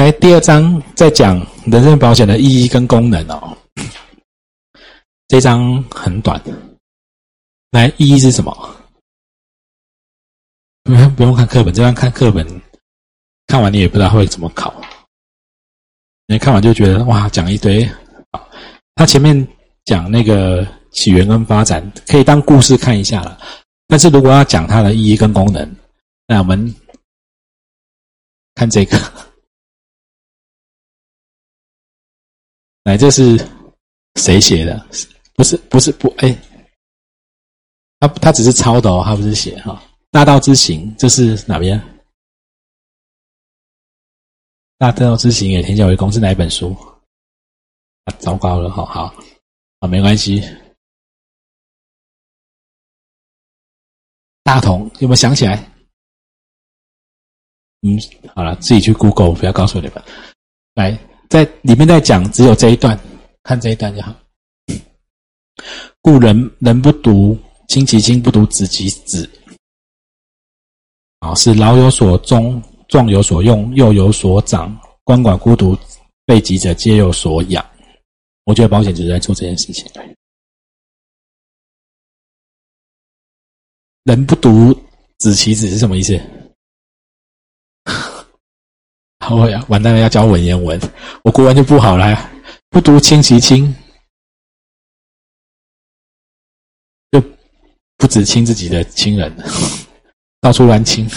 来，第二章在讲人身保险的意义跟功能哦。这章很短，来，意义是什么？不用不用看课本，这样看课本，看完你也不知道会怎么考。你看完就觉得哇，讲一堆。他前面讲那个起源跟发展，可以当故事看一下了。但是如果要讲它的意义跟功能，那我们看这个。来，这是谁写的？不是，不是，不，哎，他他只是抄的哦，他不是写哈。大道之行，这是哪边？大道之行也天下为公是哪一本书？啊，糟糕了，好好，啊，没关系。大同有没有想起来？嗯，好了，自己去 Google，不要告诉你们。来，在里面在讲，只有这一段，看这一段就好。故人人不读亲其亲，不读子其子。啊，是老有所终，壮有所用，幼有所长，鳏寡孤独废疾者皆有所养。我觉得保险就是在做这件事情。人不读子其子是什么意思？好呀，完蛋了，要教文言文，我国文就不好了。不读亲其亲，就不只亲自己的亲人。到处乱亲，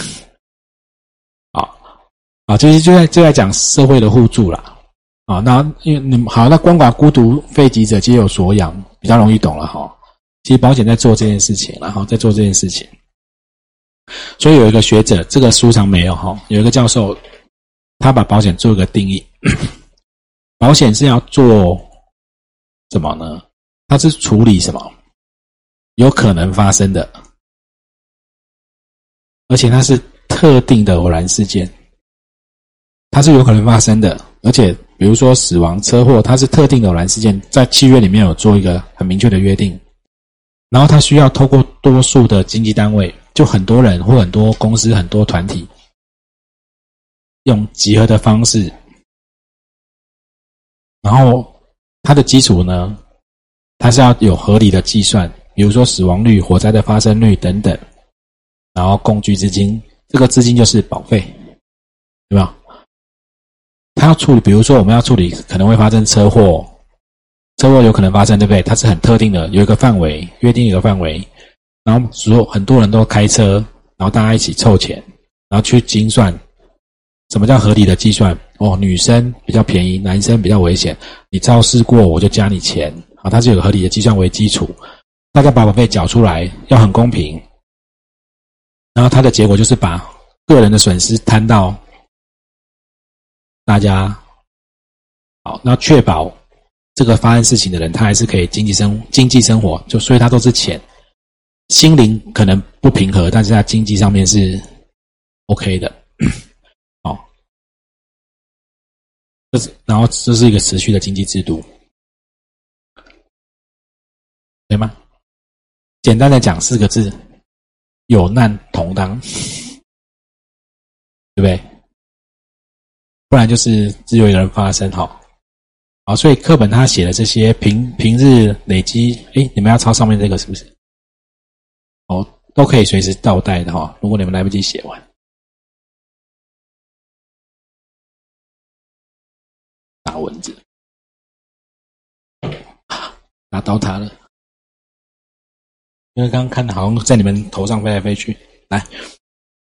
啊啊，其实就在就在讲社会的互助啦，啊，那因为你们好，那鳏寡孤独废疾者皆有所养，比较容易懂了哈。其实保险在做这件事情，然后在做这件事情，所以有一个学者，这个书上没有哈，有一个教授，他把保险做一个定义，保险是要做什么呢？它是处理什么有可能发生的。而且它是特定的偶然事件，它是有可能发生的。而且，比如说死亡、车祸，它是特定的偶然事件，在契约里面有做一个很明确的约定。然后，它需要透过多数的经济单位，就很多人或很多公司、很多团体，用集合的方式。然后，它的基础呢，它是要有合理的计算，比如说死亡率、火灾的发生率等等。然后共聚资金，这个资金就是保费，对吧？他要处理，比如说我们要处理可能会发生车祸，车祸有可能发生，对不对？它是很特定的，有一个范围，约定一个范围，然后所有很多人都开车，然后大家一起凑钱，然后去精算，什么叫合理的计算？哦，女生比较便宜，男生比较危险，你肇事过我就加你钱，啊，它是有合理的计算为基础，大家把保费缴出来，要很公平。然后它的结果就是把个人的损失摊到大家，好，那确保这个发生事情的人他还是可以经济生经济生活，就所以他都是钱，心灵可能不平和，但是他经济上面是 OK 的，好，这是然后这是一个持续的经济制度，对吗？简单的讲四个字。有难同当，对不对？不然就是只有一个人发生，哈，好，所以课本他写的这些平平日累积，哎，你们要抄上面这个是不是？哦，都可以随时倒带的哈。如果你们来不及写完，蚊子，拿刀塔了。因为刚刚看的好像在你们头上飞来飞去，来，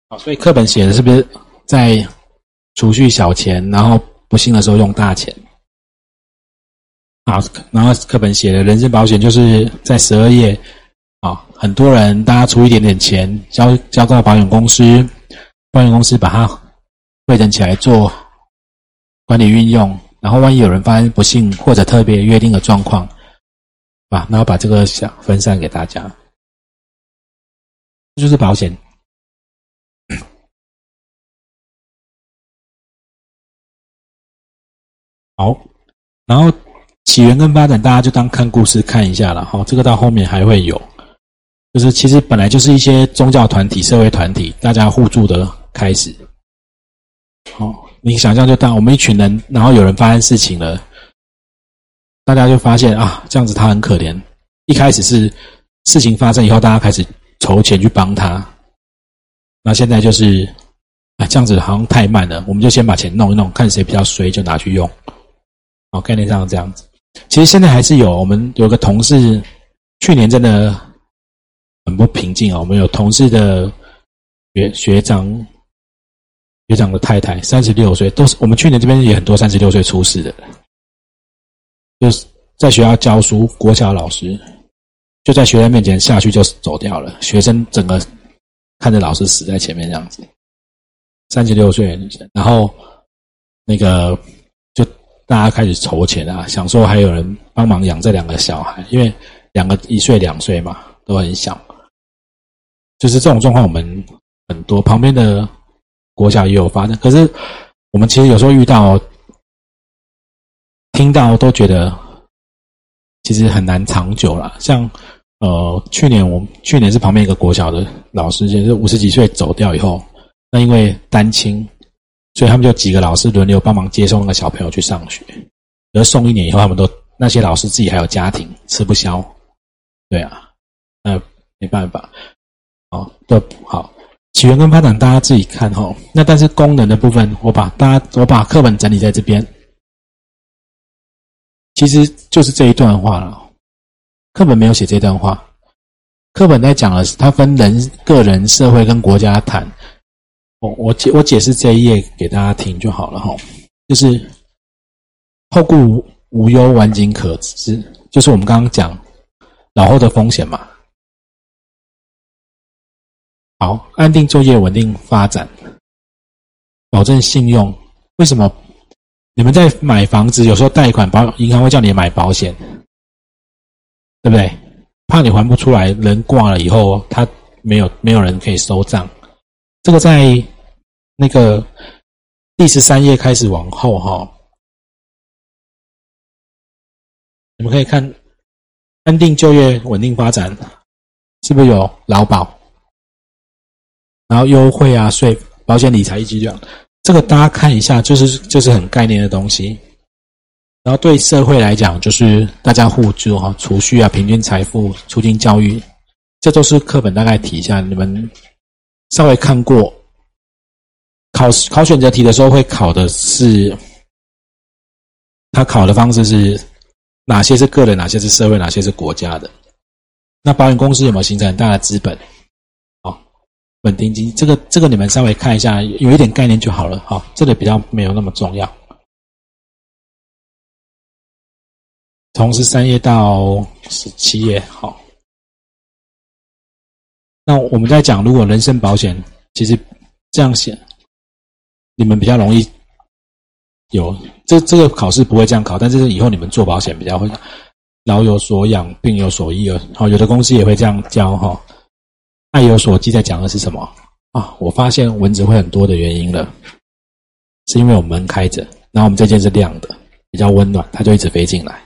好，所以课本写的是不是在储蓄小钱，然后不幸的时候用大钱？啊，然后课本写的人身保险就是在十二页，啊，很多人大家出一点点钱交交到保险公司，保险公司把它汇整起来做管理运用，然后万一有人发生不幸或者特别约定的状况，啊，然后把这个想分散给大家。就是保险。好，然后起源跟发展，大家就当看故事看一下了哈。这个到后面还会有，就是其实本来就是一些宗教团体、社会团体，大家互助的开始。好，你想象就当我们一群人，然后有人发生事情了，大家就发现啊，这样子他很可怜。一开始是事情发生以后，大家开始筹钱去帮他，那现在就是啊，这样子好像太慢了，我们就先把钱弄一弄，看谁比较衰就拿去用。哦，概念上这样子。其实现在还是有，我们有个同事，去年真的很不平静啊。我们有同事的学学长。学长的太太三十六岁，都是我们去年这边也很多三十六岁出事的，就是在学校教书，国小老师就在学生面前下去就走掉了，学生整个看着老师死在前面这样子，三十六岁，然后那个就大家开始筹钱啊，想说还有人帮忙养这两个小孩，因为两个一岁两岁嘛，都很小，就是这种状况我们很多旁边的。国小也有发生，可是我们其实有时候遇到、听到都觉得其实很难长久了。像呃，去年我去年是旁边一个国小的老师，就是五十几岁走掉以后，那因为单亲，所以他们就几个老师轮流帮忙接送那个小朋友去上学。而送一年以后，他们都那些老师自己还有家庭，吃不消。对啊，那没办法，哦，都好。起源跟发展，大家自己看哈。那但是功能的部分，我把大家我把课本整理在这边，其实就是这一段话了。课本没有写这段话，课本在讲的是它分人、个人、社会跟国家谈。我我解我解释这一页给大家听就好了哈。就是后顾无忧，晚景可知，就是我们刚刚讲老后的风险嘛。好，安定作业，稳定发展，保证信用。为什么你们在买房子，有时候贷款保银行会叫你买保险，对不对？怕你还不出来，人挂了以后，他没有没有人可以收账。这个在那个第十三页开始往后哈，你们可以看安定就业、稳定发展，是不是有劳保？然后优惠啊，税、保险、理财一级这样，这个大家看一下，就是就是很概念的东西。然后对社会来讲，就是大家互助哈，储蓄啊，平均财富，促进教育，这都是课本大概提一下。你们稍微看过，考考选择题的时候会考的是，他考的方式是哪些是个人，哪些是社会，哪些是国家的。那保险公司有没有形成很大的资本？稳定金，这个这个你们稍微看一下，有一点概念就好了。哈，这个比较没有那么重要。从十三页到十七页，好。那我们在讲，如果人身保险，其实这样写，你们比较容易有这这个考试不会这样考，但是以后你们做保险比较会老有所养，病有所依了。好，有的公司也会这样教哈。爱有所记在讲的是什么啊？我发现蚊子会很多的原因了，是因为我们门开着，然后我们这间是亮的，比较温暖，它就一直飞进来。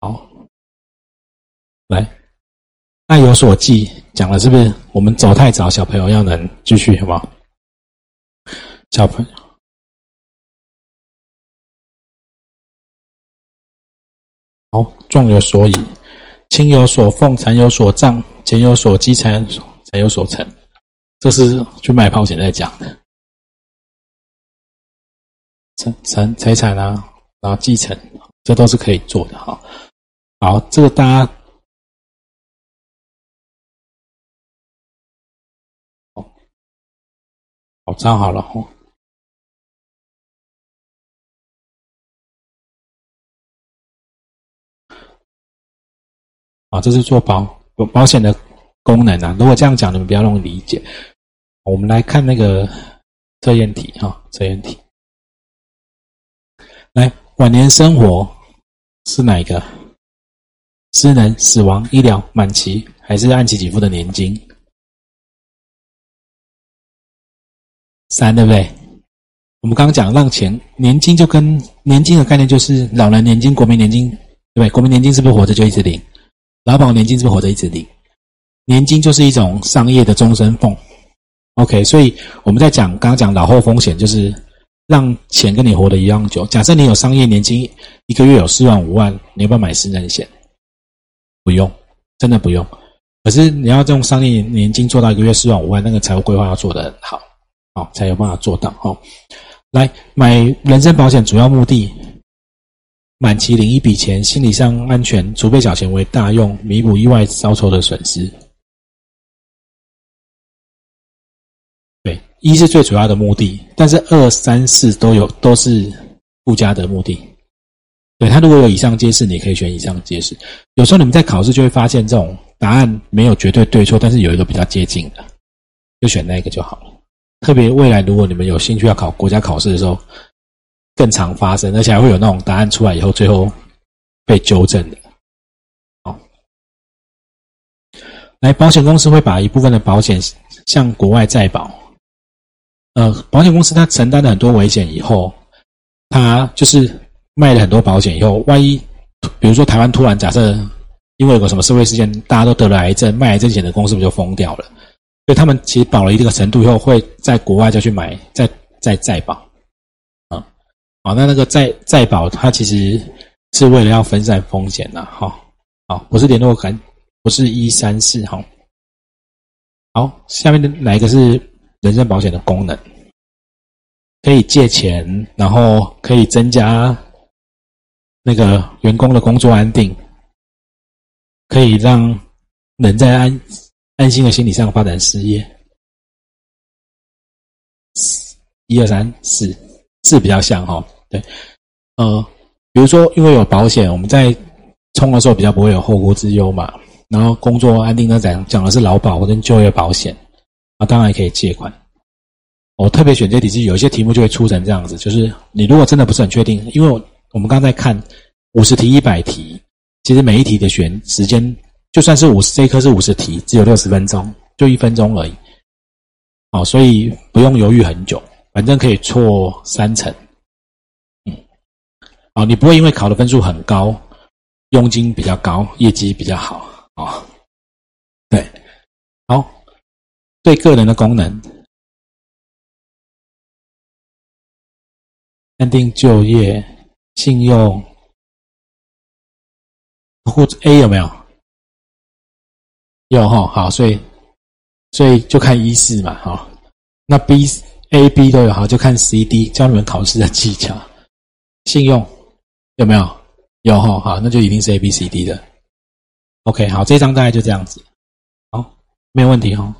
好，来，爱有所记讲了是不是？我们走太早，小朋友要能继续好不好？小朋友。好，状有所以，亲有所奉，财有所葬，钱有所积，财财有所成。这是去卖保险在讲的，财财财产啊，然后继承，这都是可以做的哈。好，这个大家好，好抄好了哈。啊，这是做保保保险的功能啊。如果这样讲，你们比较容易理解。我们来看那个测验题哈，测验题。来，晚年生活是哪一个？失能、死亡、医疗、满期，还是按期给付的年金？三，对不对？我们刚刚讲让钱年金，就跟年金的概念就是老人年金、国民年金，对不对？国民年金是不是活着就一直领？劳保年金是不是活着一直领？年金就是一种商业的终身俸。OK，所以我们在讲刚刚讲老后风险，就是让钱跟你活得一样久。假设你有商业年金，一个月有四万五万，你要不要买私人险？不用，真的不用。可是你要用商业年金做到一个月四万五万，那个财务规划要做得很好，好才有办法做到。哦，来买人身保险主要目的。满期领一笔钱，心理上安全，储备小钱为大用，弥补意外遭受的损失。对，一是最主要的目的，但是二三四都有都是附加的目的。对他如果有以上皆是，你可以选以上皆是。有时候你们在考试就会发现这种答案没有绝对对错，但是有一个比较接近的，就选那个就好了。特别未来如果你们有兴趣要考国家考试的时候。更常发生，而且还会有那种答案出来以后，最后被纠正的。好，来，保险公司会把一部分的保险向国外再保。呃，保险公司它承担了很多危险以后，它就是卖了很多保险以后，万一比如说台湾突然假设因为有个什么社会事件，大家都得了癌症，卖癌症险的公司不就疯掉了？所以他们其实保了一定的程度以后，会在国外再去买，再再再保。好，那那个再再保，它其实是为了要分散风险呐。哈，好，不是联络感，不是一三四。哈，好，下面的哪一个是人身保险的功能？可以借钱，然后可以增加那个员工的工作安定，可以让人在安安心的心理上发展事业。一二三四，四比较像哈。对，呃，比如说，因为有保险，我们在冲的时候比较不会有后顾之忧嘛。然后工作安定呢，讲讲的是劳保或者就业保险，啊，当然也可以借款。我特别选这题是有一些题目就会出成这样子，就是你如果真的不是很确定，因为我们刚才看五十题、一百题，其实每一题的选时间，就算是五十这一科是五十题，只有六十分钟，就一分钟而已。哦，所以不用犹豫很久，反正可以错三成。啊，你不会因为考的分数很高，佣金比较高，业绩比较好啊？对，好，对个人的功能，安定就业、信用，或者 A 有没有？有哈，好，所以所以就看一四嘛，哈，那 B、A、B 都有，好，就看 C、D，教你们考试的技巧，信用。有没有？有哈，好，那就一定是 A、B、C、D 的。OK，好，这张大概就这样子。好，没有问题哈。